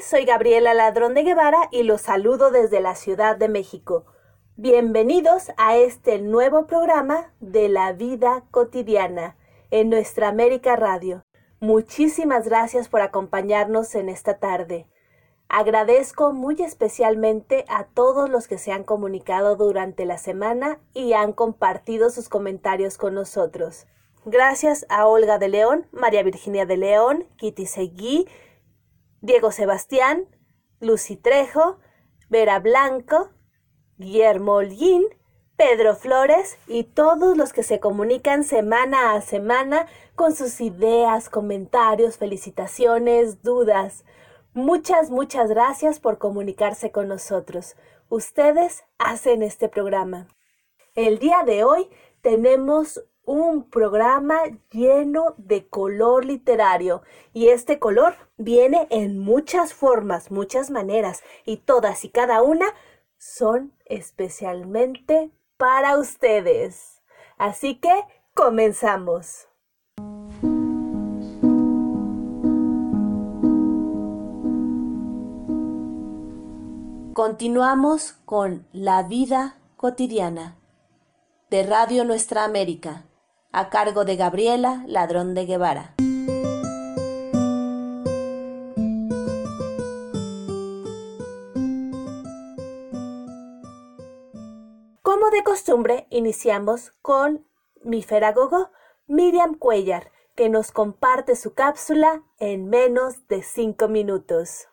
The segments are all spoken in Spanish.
Soy Gabriela Ladrón de Guevara y los saludo desde la Ciudad de México. Bienvenidos a este nuevo programa de la vida cotidiana en nuestra América Radio. Muchísimas gracias por acompañarnos en esta tarde. Agradezco muy especialmente a todos los que se han comunicado durante la semana y han compartido sus comentarios con nosotros. Gracias a Olga de León, María Virginia de León, Kitty Seguí, Diego Sebastián, Lucy Trejo, Vera Blanco, Guillermo Holguín, Pedro Flores y todos los que se comunican semana a semana con sus ideas, comentarios, felicitaciones, dudas. Muchas, muchas gracias por comunicarse con nosotros. Ustedes hacen este programa. El día de hoy tenemos un programa lleno de color literario y este color viene en muchas formas, muchas maneras y todas y cada una son especialmente para ustedes. Así que comenzamos. Continuamos con La vida cotidiana de Radio Nuestra América, a cargo de Gabriela Ladrón de Guevara. de costumbre, iniciamos con mi feragogo Miriam Cuellar, que nos comparte su cápsula en menos de cinco minutos.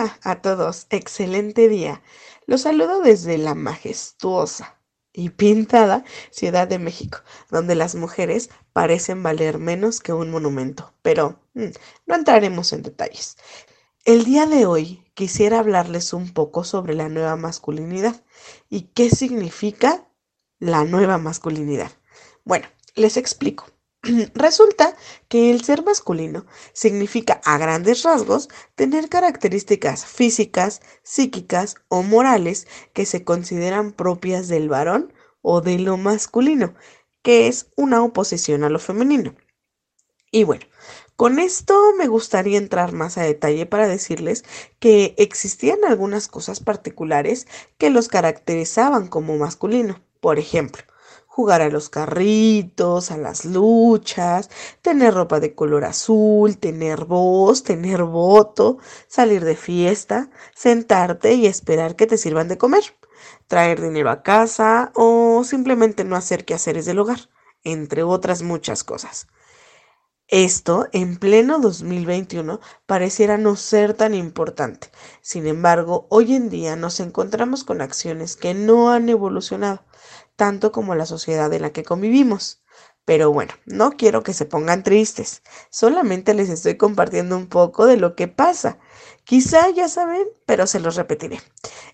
Hola, a todos, excelente día. Los saludo desde la majestuosa y pintada Ciudad de México, donde las mujeres parecen valer menos que un monumento, pero mm, no entraremos en detalles. El día de hoy quisiera hablarles un poco sobre la nueva masculinidad y qué significa la nueva masculinidad. Bueno, les explico. Resulta que el ser masculino significa a grandes rasgos tener características físicas, psíquicas o morales que se consideran propias del varón o de lo masculino, que es una oposición a lo femenino. Y bueno, con esto me gustaría entrar más a detalle para decirles que existían algunas cosas particulares que los caracterizaban como masculino. Por ejemplo, jugar a los carritos, a las luchas, tener ropa de color azul, tener voz, tener voto, salir de fiesta, sentarte y esperar que te sirvan de comer, traer dinero a casa o simplemente no hacer quehaceres del hogar, entre otras muchas cosas. Esto, en pleno 2021, pareciera no ser tan importante. Sin embargo, hoy en día nos encontramos con acciones que no han evolucionado, tanto como la sociedad en la que convivimos. Pero bueno, no quiero que se pongan tristes, solamente les estoy compartiendo un poco de lo que pasa. Quizá ya saben, pero se los repetiré.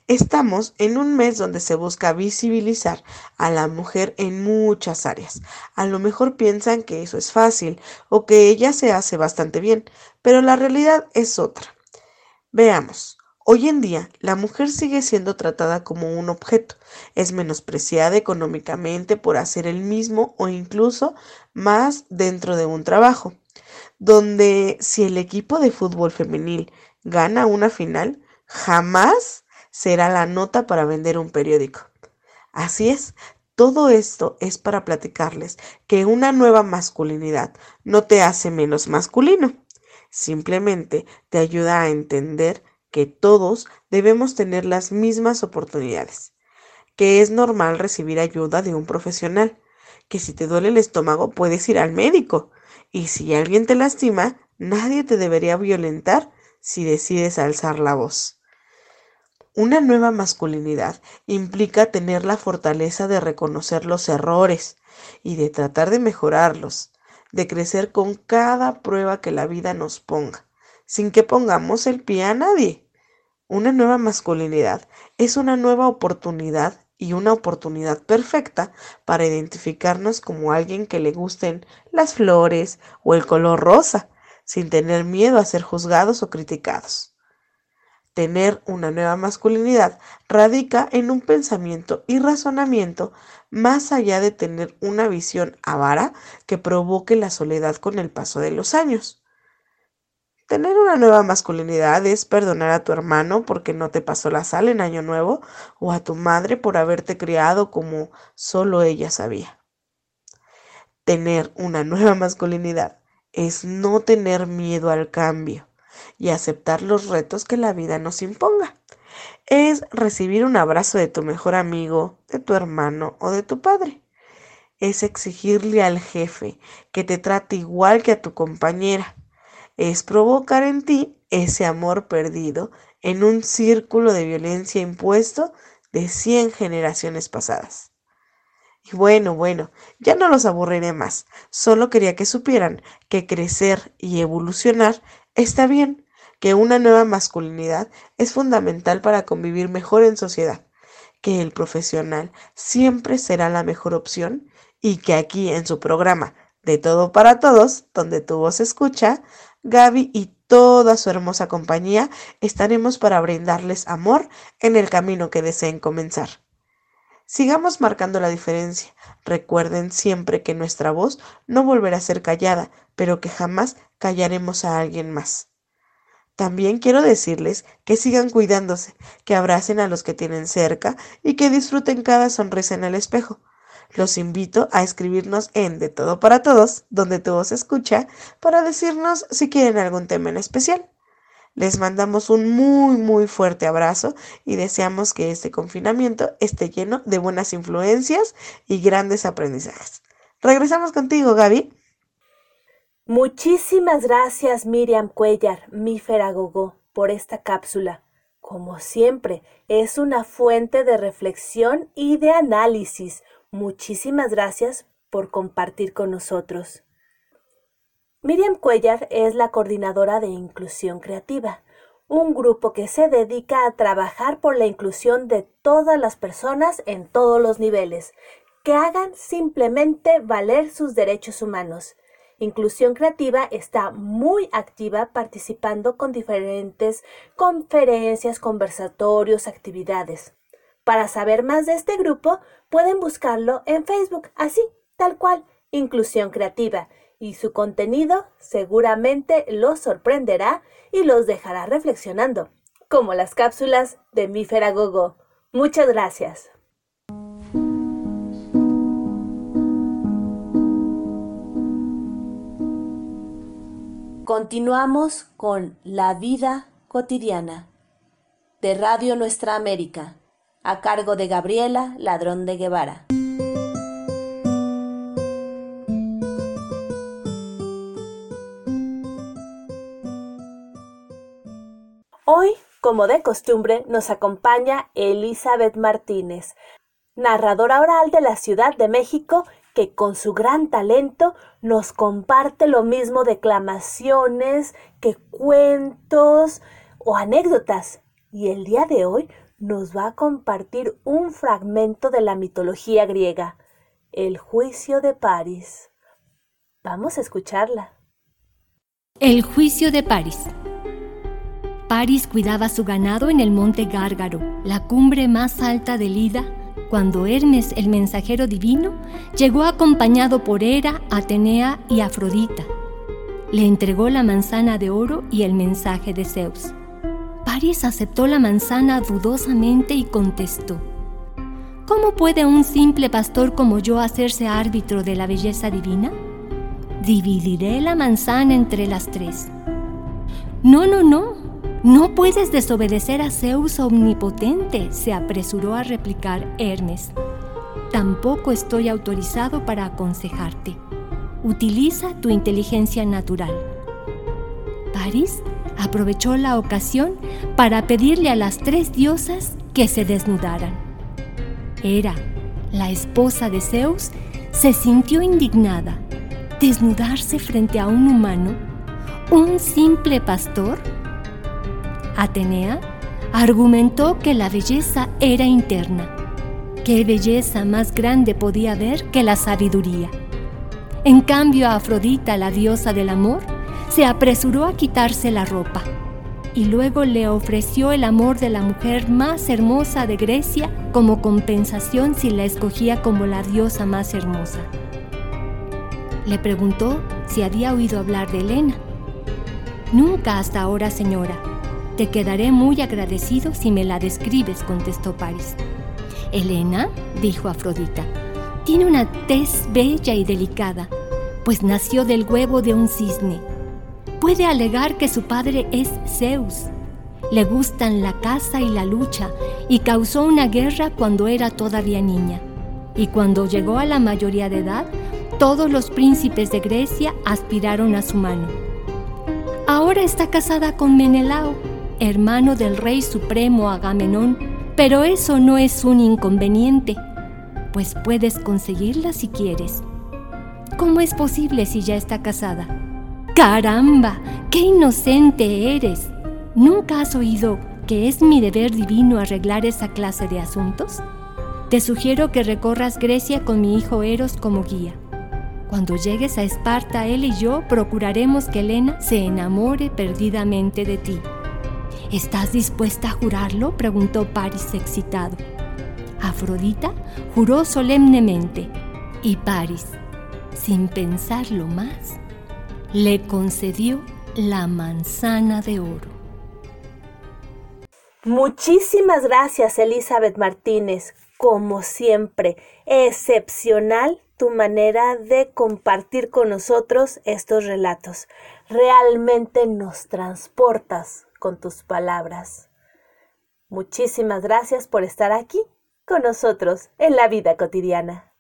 Estamos en un mes donde se busca visibilizar a la mujer en muchas áreas. A lo mejor piensan que eso es fácil o que ella se hace bastante bien, pero la realidad es otra. Veamos. Hoy en día, la mujer sigue siendo tratada como un objeto, es menospreciada económicamente por hacer el mismo o incluso más dentro de un trabajo, donde si el equipo de fútbol femenil gana una final, jamás será la nota para vender un periódico. Así es, todo esto es para platicarles que una nueva masculinidad no te hace menos masculino, simplemente te ayuda a entender que todos debemos tener las mismas oportunidades, que es normal recibir ayuda de un profesional, que si te duele el estómago puedes ir al médico y si alguien te lastima, nadie te debería violentar si decides alzar la voz. Una nueva masculinidad implica tener la fortaleza de reconocer los errores y de tratar de mejorarlos, de crecer con cada prueba que la vida nos ponga, sin que pongamos el pie a nadie. Una nueva masculinidad es una nueva oportunidad y una oportunidad perfecta para identificarnos como alguien que le gusten las flores o el color rosa, sin tener miedo a ser juzgados o criticados. Tener una nueva masculinidad radica en un pensamiento y razonamiento más allá de tener una visión avara que provoque la soledad con el paso de los años. Tener una nueva masculinidad es perdonar a tu hermano porque no te pasó la sal en Año Nuevo o a tu madre por haberte criado como solo ella sabía. Tener una nueva masculinidad es no tener miedo al cambio y aceptar los retos que la vida nos imponga. Es recibir un abrazo de tu mejor amigo, de tu hermano o de tu padre. Es exigirle al jefe que te trate igual que a tu compañera es provocar en ti ese amor perdido en un círculo de violencia impuesto de cien generaciones pasadas. Y bueno, bueno, ya no los aburriré más, solo quería que supieran que crecer y evolucionar está bien, que una nueva masculinidad es fundamental para convivir mejor en sociedad, que el profesional siempre será la mejor opción y que aquí en su programa de todo para todos, donde tu voz escucha, Gaby y toda su hermosa compañía estaremos para brindarles amor en el camino que deseen comenzar. Sigamos marcando la diferencia. Recuerden siempre que nuestra voz no volverá a ser callada, pero que jamás callaremos a alguien más. También quiero decirles que sigan cuidándose, que abracen a los que tienen cerca y que disfruten cada sonrisa en el espejo. Los invito a escribirnos en De Todo para Todos, donde tu voz escucha, para decirnos si quieren algún tema en especial. Les mandamos un muy muy fuerte abrazo y deseamos que este confinamiento esté lleno de buenas influencias y grandes aprendizajes. Regresamos contigo, Gaby. Muchísimas gracias, Miriam Cuellar, mi Feragogo, por esta cápsula. Como siempre, es una fuente de reflexión y de análisis Muchísimas gracias por compartir con nosotros. Miriam Cuellar es la coordinadora de Inclusión Creativa, un grupo que se dedica a trabajar por la inclusión de todas las personas en todos los niveles, que hagan simplemente valer sus derechos humanos. Inclusión Creativa está muy activa participando con diferentes conferencias, conversatorios, actividades. Para saber más de este grupo, pueden buscarlo en Facebook, así, tal cual, Inclusión Creativa, y su contenido seguramente los sorprenderá y los dejará reflexionando, como las cápsulas de Mi Feragogo. Muchas gracias. Continuamos con La vida cotidiana de Radio Nuestra América a cargo de Gabriela Ladrón de Guevara. Hoy, como de costumbre, nos acompaña Elizabeth Martínez, narradora oral de la Ciudad de México que con su gran talento nos comparte lo mismo declamaciones que cuentos o anécdotas. Y el día de hoy nos va a compartir un fragmento de la mitología griega, el juicio de París. Vamos a escucharla. El juicio de París. París cuidaba su ganado en el monte Gárgaro, la cumbre más alta del Ida, cuando Hermes, el mensajero divino, llegó acompañado por Hera, Atenea y Afrodita. Le entregó la manzana de oro y el mensaje de Zeus. Aries aceptó la manzana dudosamente y contestó, ¿Cómo puede un simple pastor como yo hacerse árbitro de la belleza divina? Dividiré la manzana entre las tres. No, no, no, no puedes desobedecer a Zeus omnipotente, se apresuró a replicar Hermes. Tampoco estoy autorizado para aconsejarte. Utiliza tu inteligencia natural. París aprovechó la ocasión para pedirle a las tres diosas que se desnudaran. Era la esposa de Zeus, se sintió indignada. ¿Desnudarse frente a un humano? ¿Un simple pastor? Atenea argumentó que la belleza era interna. ¿Qué belleza más grande podía haber que la sabiduría? En cambio, Afrodita, la diosa del amor, se apresuró a quitarse la ropa y luego le ofreció el amor de la mujer más hermosa de Grecia como compensación si la escogía como la diosa más hermosa. Le preguntó si había oído hablar de Helena. Nunca hasta ahora, señora. Te quedaré muy agradecido si me la describes, contestó Paris. Helena, dijo Afrodita, tiene una tez bella y delicada, pues nació del huevo de un cisne puede alegar que su padre es Zeus. Le gustan la caza y la lucha y causó una guerra cuando era todavía niña. Y cuando llegó a la mayoría de edad, todos los príncipes de Grecia aspiraron a su mano. Ahora está casada con Menelao, hermano del rey supremo Agamenón, pero eso no es un inconveniente, pues puedes conseguirla si quieres. ¿Cómo es posible si ya está casada? Caramba, qué inocente eres. ¿Nunca has oído que es mi deber divino arreglar esa clase de asuntos? Te sugiero que recorras Grecia con mi hijo Eros como guía. Cuando llegues a Esparta, él y yo procuraremos que Helena se enamore perdidamente de ti. ¿Estás dispuesta a jurarlo? preguntó Paris excitado. Afrodita juró solemnemente y Paris, sin pensarlo más, le concedió la manzana de oro. Muchísimas gracias, Elizabeth Martínez. Como siempre, excepcional tu manera de compartir con nosotros estos relatos. Realmente nos transportas con tus palabras. Muchísimas gracias por estar aquí con nosotros en la vida cotidiana.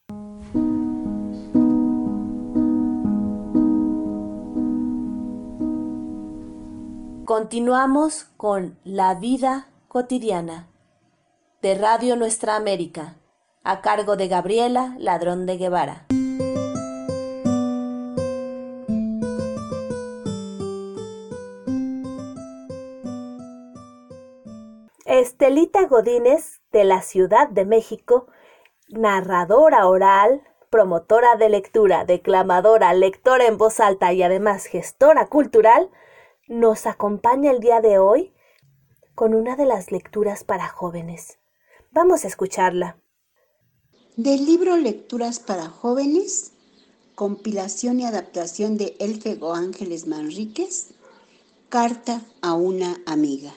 Continuamos con La vida cotidiana de Radio Nuestra América, a cargo de Gabriela Ladrón de Guevara. Estelita Godínez, de la Ciudad de México, narradora oral, promotora de lectura, declamadora, lectora en voz alta y además gestora cultural, nos acompaña el día de hoy con una de las lecturas para jóvenes. Vamos a escucharla. Del libro Lecturas para jóvenes, compilación y adaptación de Elfego Ángeles Manríquez, Carta a una amiga.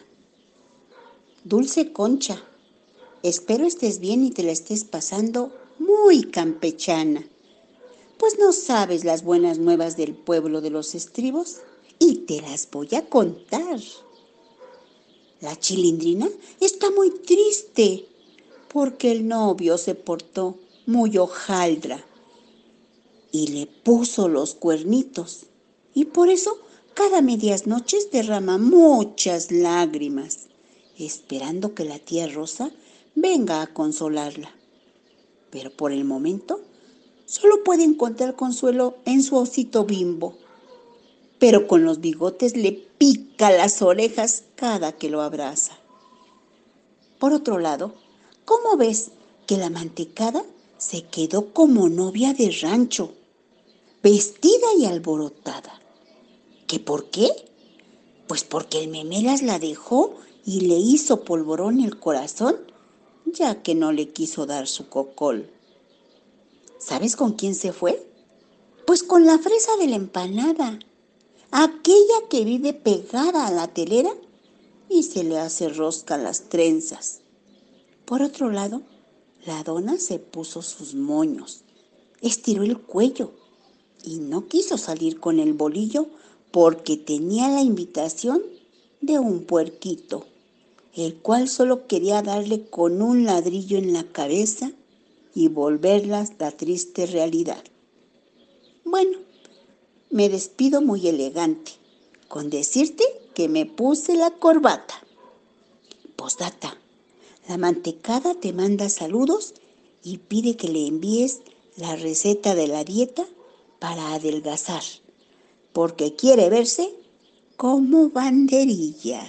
Dulce Concha, espero estés bien y te la estés pasando muy campechana, pues no sabes las buenas nuevas del pueblo de los estribos y te las voy a contar. La chilindrina está muy triste porque el novio se portó muy hojaldra y le puso los cuernitos y por eso cada medias noches derrama muchas lágrimas esperando que la tía Rosa venga a consolarla. Pero por el momento solo puede encontrar consuelo en su osito bimbo pero con los bigotes le pica las orejas cada que lo abraza. Por otro lado, ¿cómo ves que la mantecada se quedó como novia de rancho, vestida y alborotada? ¿Qué por qué? Pues porque el memelas la dejó y le hizo polvorón el corazón, ya que no le quiso dar su cocol. ¿Sabes con quién se fue? Pues con la fresa de la empanada aquella que vive pegada a la telera y se le hace rosca las trenzas. Por otro lado, la dona se puso sus moños, estiró el cuello y no quiso salir con el bolillo porque tenía la invitación de un puerquito, el cual solo quería darle con un ladrillo en la cabeza y volverlas la triste realidad. Bueno, me despido muy elegante, con decirte que me puse la corbata. Postdata. La mantecada te manda saludos y pide que le envíes la receta de la dieta para adelgazar, porque quiere verse como banderilla.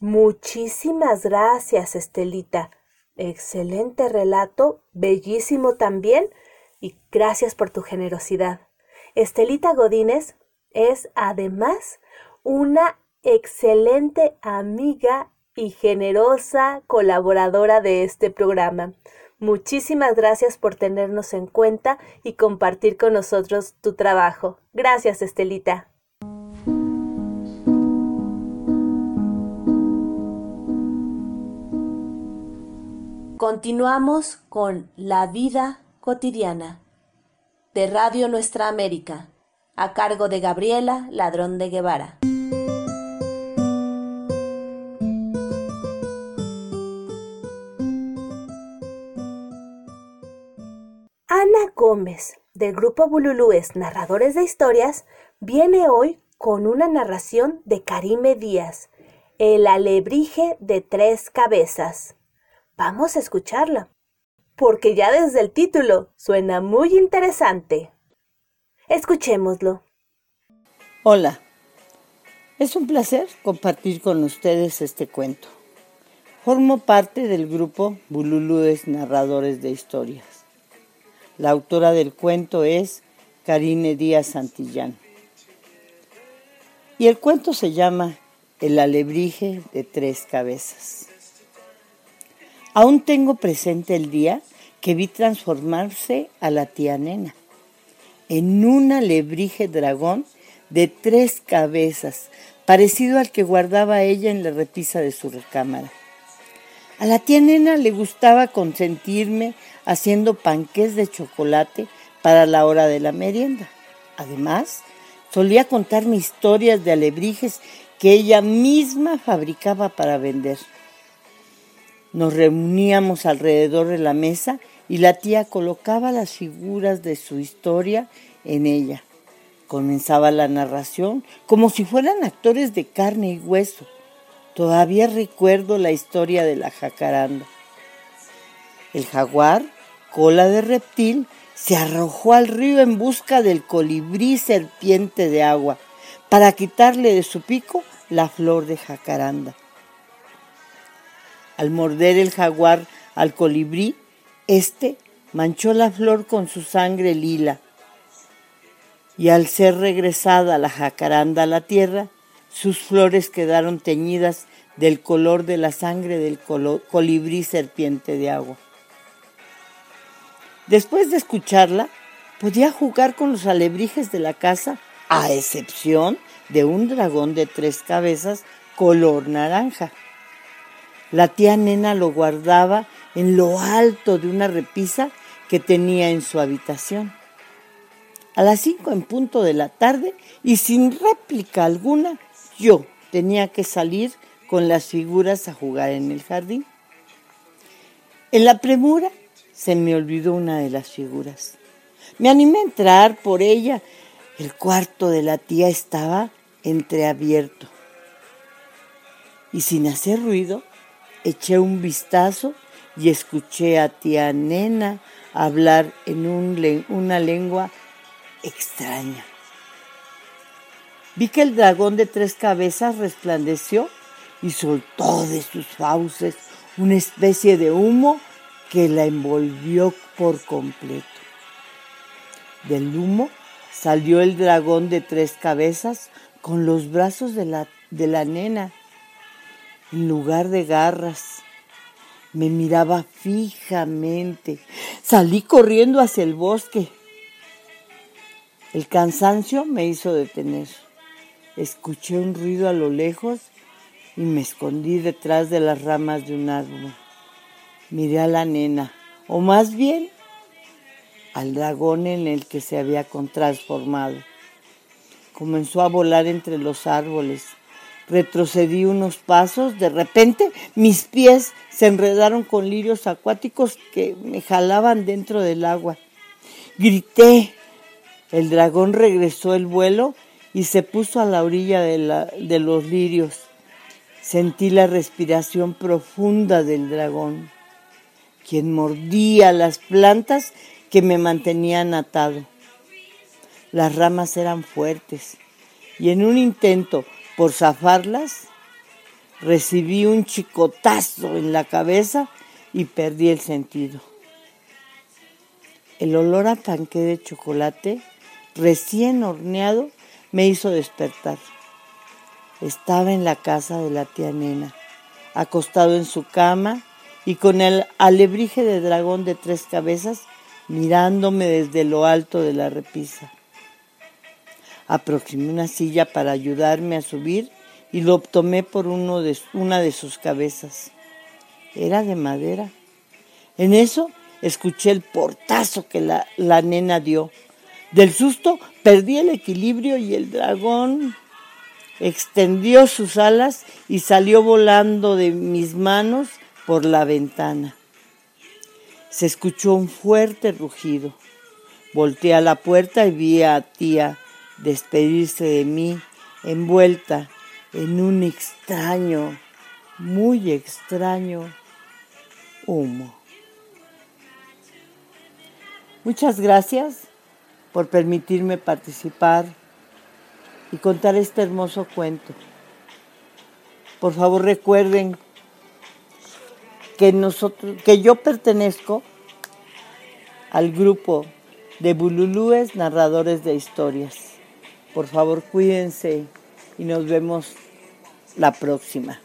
Muchísimas gracias, Estelita. Excelente relato, bellísimo también, y gracias por tu generosidad. Estelita Godínez es además una excelente amiga y generosa colaboradora de este programa. Muchísimas gracias por tenernos en cuenta y compartir con nosotros tu trabajo. Gracias, Estelita. Continuamos con La vida cotidiana de Radio Nuestra América, a cargo de Gabriela Ladrón de Guevara. Ana Gómez, del grupo Bululúes Narradores de Historias, viene hoy con una narración de Karime Díaz, El alebrije de tres cabezas. Vamos a escucharla, porque ya desde el título suena muy interesante. Escuchémoslo. Hola, es un placer compartir con ustedes este cuento. Formo parte del grupo Bululúes Narradores de Historias. La autora del cuento es Karine Díaz Santillán. Y el cuento se llama El alebrije de tres cabezas. Aún tengo presente el día que vi transformarse a la tía nena en un alebrije dragón de tres cabezas, parecido al que guardaba ella en la repisa de su recámara. A la tía nena le gustaba consentirme haciendo panques de chocolate para la hora de la merienda. Además, solía contarme historias de alebrijes que ella misma fabricaba para vender. Nos reuníamos alrededor de la mesa y la tía colocaba las figuras de su historia en ella. Comenzaba la narración como si fueran actores de carne y hueso. Todavía recuerdo la historia de la jacaranda. El jaguar, cola de reptil, se arrojó al río en busca del colibrí serpiente de agua para quitarle de su pico la flor de jacaranda. Al morder el jaguar al colibrí, éste manchó la flor con su sangre lila. Y al ser regresada la jacaranda a la tierra, sus flores quedaron teñidas del color de la sangre del colibrí serpiente de agua. Después de escucharla, podía jugar con los alebrijes de la casa, a excepción de un dragón de tres cabezas color naranja. La tía nena lo guardaba en lo alto de una repisa que tenía en su habitación. A las cinco en punto de la tarde y sin réplica alguna, yo tenía que salir con las figuras a jugar en el jardín. En la premura se me olvidó una de las figuras. Me animé a entrar por ella. El cuarto de la tía estaba entreabierto. Y sin hacer ruido, eché un vistazo y escuché a tía nena hablar en una lengua extraña. Vi que el dragón de tres cabezas resplandeció y soltó de sus fauces una especie de humo que la envolvió por completo. Del humo salió el dragón de tres cabezas con los brazos de la, de la nena en lugar de garras. Me miraba fijamente. Salí corriendo hacia el bosque. El cansancio me hizo detener. Escuché un ruido a lo lejos y me escondí detrás de las ramas de un árbol. Miré a la nena, o más bien al dragón en el que se había transformado. Comenzó a volar entre los árboles. Retrocedí unos pasos, de repente mis pies se enredaron con lirios acuáticos que me jalaban dentro del agua. Grité. El dragón regresó el vuelo y se puso a la orilla de, de los lirios. Sentí la respiración profunda del dragón, quien mordía las plantas que me mantenían atado. Las ramas eran fuertes y en un intento por zafarlas, recibí un chicotazo en la cabeza y perdí el sentido. El olor a tanque de chocolate recién horneado me hizo despertar. Estaba en la casa de la tía Nena, acostado en su cama y con el alebrije de dragón de tres cabezas mirándome desde lo alto de la repisa. Aproximé una silla para ayudarme a subir y lo tomé por uno de, una de sus cabezas. Era de madera. En eso escuché el portazo que la, la nena dio. Del susto perdí el equilibrio y el dragón extendió sus alas y salió volando de mis manos por la ventana. Se escuchó un fuerte rugido. Volteé a la puerta y vi a tía despedirse de mí envuelta en un extraño, muy extraño humo. Muchas gracias por permitirme participar y contar este hermoso cuento. Por favor recuerden que nosotros, que yo pertenezco al grupo de Bululúes Narradores de Historias. Por favor, cuídense y nos vemos la próxima.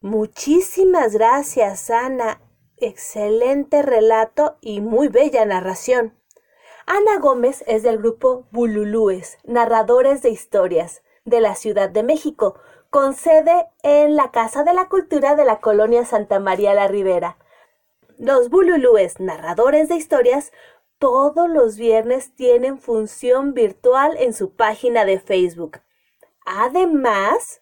Muchísimas gracias, Ana. Excelente relato y muy bella narración. Ana Gómez es del grupo Bululúes, narradores de historias, de la Ciudad de México, con sede en la Casa de la Cultura de la colonia Santa María la Ribera. Los Bululúes, narradores de historias, todos los viernes tienen función virtual en su página de Facebook. Además,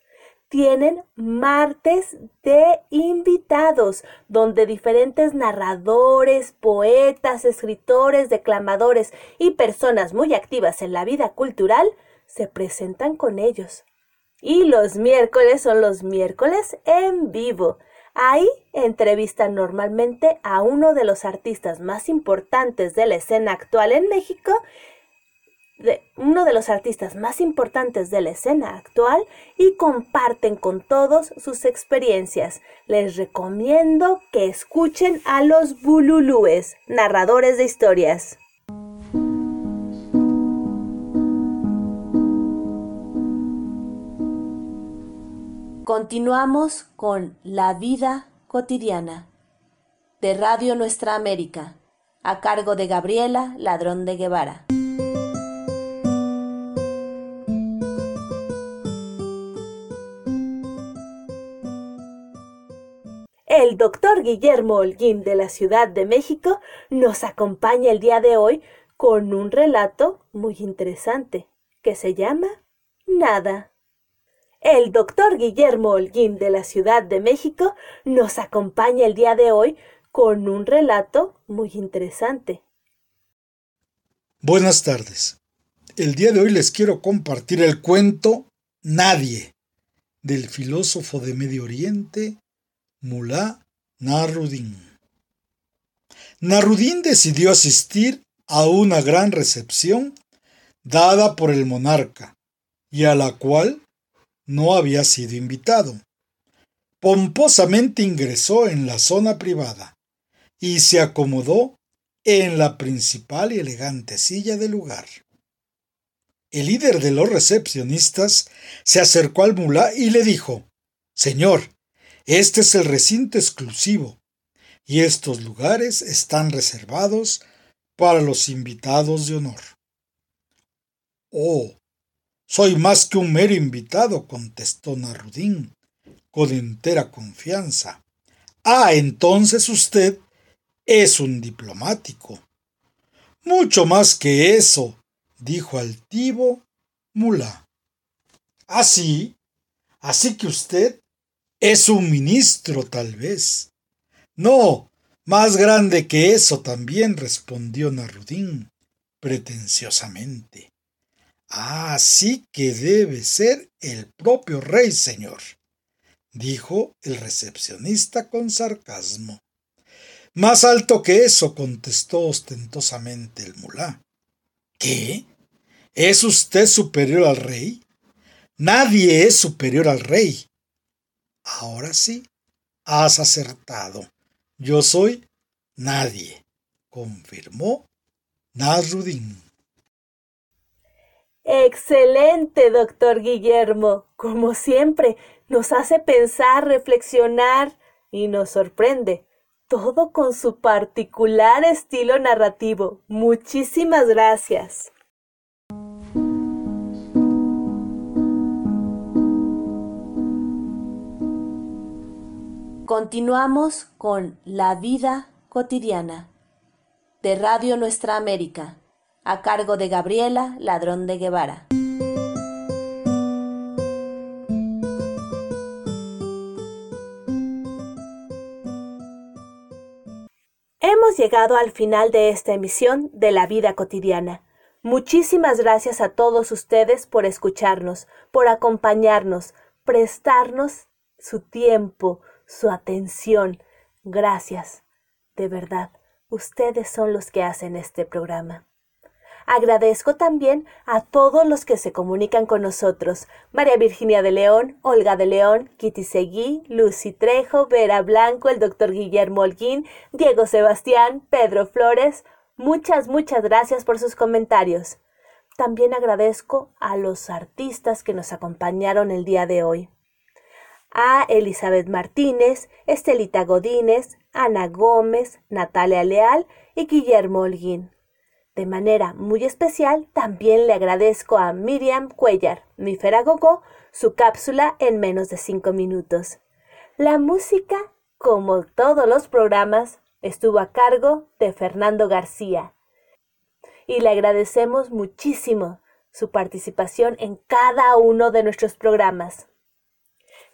tienen martes de invitados, donde diferentes narradores, poetas, escritores, declamadores y personas muy activas en la vida cultural se presentan con ellos. Y los miércoles son los miércoles en vivo, Ahí entrevistan normalmente a uno de los artistas más importantes de la escena actual en México, uno de los artistas más importantes de la escena actual y comparten con todos sus experiencias. Les recomiendo que escuchen a los Bululúes, narradores de historias. Continuamos con La vida cotidiana de Radio Nuestra América, a cargo de Gabriela Ladrón de Guevara. El doctor Guillermo Holguín de la Ciudad de México nos acompaña el día de hoy con un relato muy interesante que se llama Nada. El doctor Guillermo Holguín de la Ciudad de México nos acompaña el día de hoy con un relato muy interesante. Buenas tardes. El día de hoy les quiero compartir el cuento Nadie del filósofo de Medio Oriente Mulá Narudín. Narudín decidió asistir a una gran recepción dada por el monarca y a la cual no había sido invitado. Pomposamente ingresó en la zona privada y se acomodó en la principal y elegante silla del lugar. El líder de los recepcionistas se acercó al mulá y le dijo Señor, este es el recinto exclusivo y estos lugares están reservados para los invitados de honor. Oh, soy más que un mero invitado, contestó Narudín, con entera confianza. Ah, entonces usted es un diplomático. Mucho más que eso, dijo altivo Mula. ¿Ah, sí? Así que usted es un ministro, tal vez. No, más grande que eso también, respondió Narudín, pretenciosamente. Así que debe ser el propio rey, señor, dijo el recepcionista con sarcasmo. Más alto que eso, contestó ostentosamente el mulá. ¿Qué? ¿Es usted superior al rey? Nadie es superior al rey. Ahora sí, has acertado. Yo soy nadie, confirmó Nasruddin. Excelente, doctor Guillermo. Como siempre, nos hace pensar, reflexionar y nos sorprende. Todo con su particular estilo narrativo. Muchísimas gracias. Continuamos con La vida cotidiana de Radio Nuestra América, a cargo de Gabriela Ladrón de Guevara. Hemos llegado al final de esta emisión de La vida cotidiana. Muchísimas gracias a todos ustedes por escucharnos, por acompañarnos, prestarnos su tiempo, su atención. Gracias. De verdad, ustedes son los que hacen este programa. Agradezco también a todos los que se comunican con nosotros. María Virginia de León, Olga de León, Kitty Seguí, Lucy Trejo, Vera Blanco, el doctor Guillermo Holguín, Diego Sebastián, Pedro Flores. Muchas, muchas gracias por sus comentarios. También agradezco a los artistas que nos acompañaron el día de hoy a Elizabeth Martínez, Estelita Godínez, Ana Gómez, Natalia Leal y Guillermo Holguín. De manera muy especial, también le agradezco a Miriam Cuellar, mi Feragogó, su cápsula en menos de cinco minutos. La música, como todos los programas, estuvo a cargo de Fernando García. Y le agradecemos muchísimo su participación en cada uno de nuestros programas.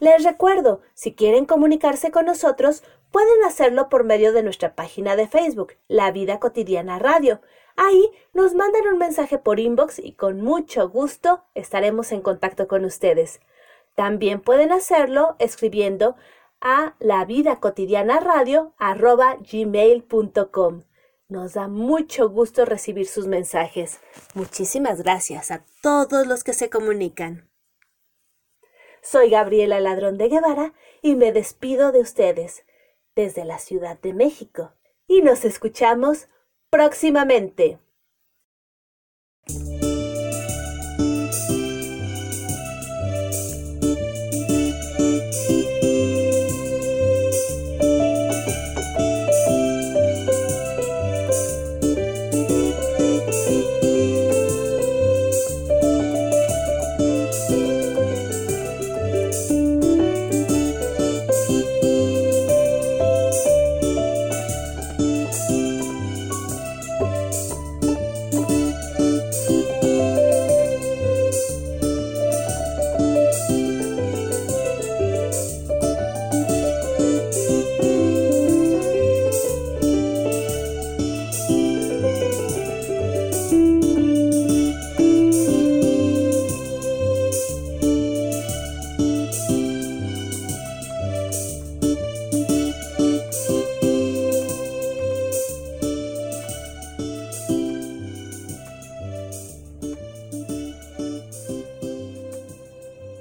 Les recuerdo, si quieren comunicarse con nosotros, pueden hacerlo por medio de nuestra página de Facebook, La Vida Cotidiana Radio. Ahí nos mandan un mensaje por inbox y con mucho gusto estaremos en contacto con ustedes. También pueden hacerlo escribiendo a la vida cotidiana radio gmail.com. Nos da mucho gusto recibir sus mensajes. Muchísimas gracias a todos los que se comunican. Soy Gabriela Ladrón de Guevara y me despido de ustedes desde la Ciudad de México. Y nos escuchamos próximamente.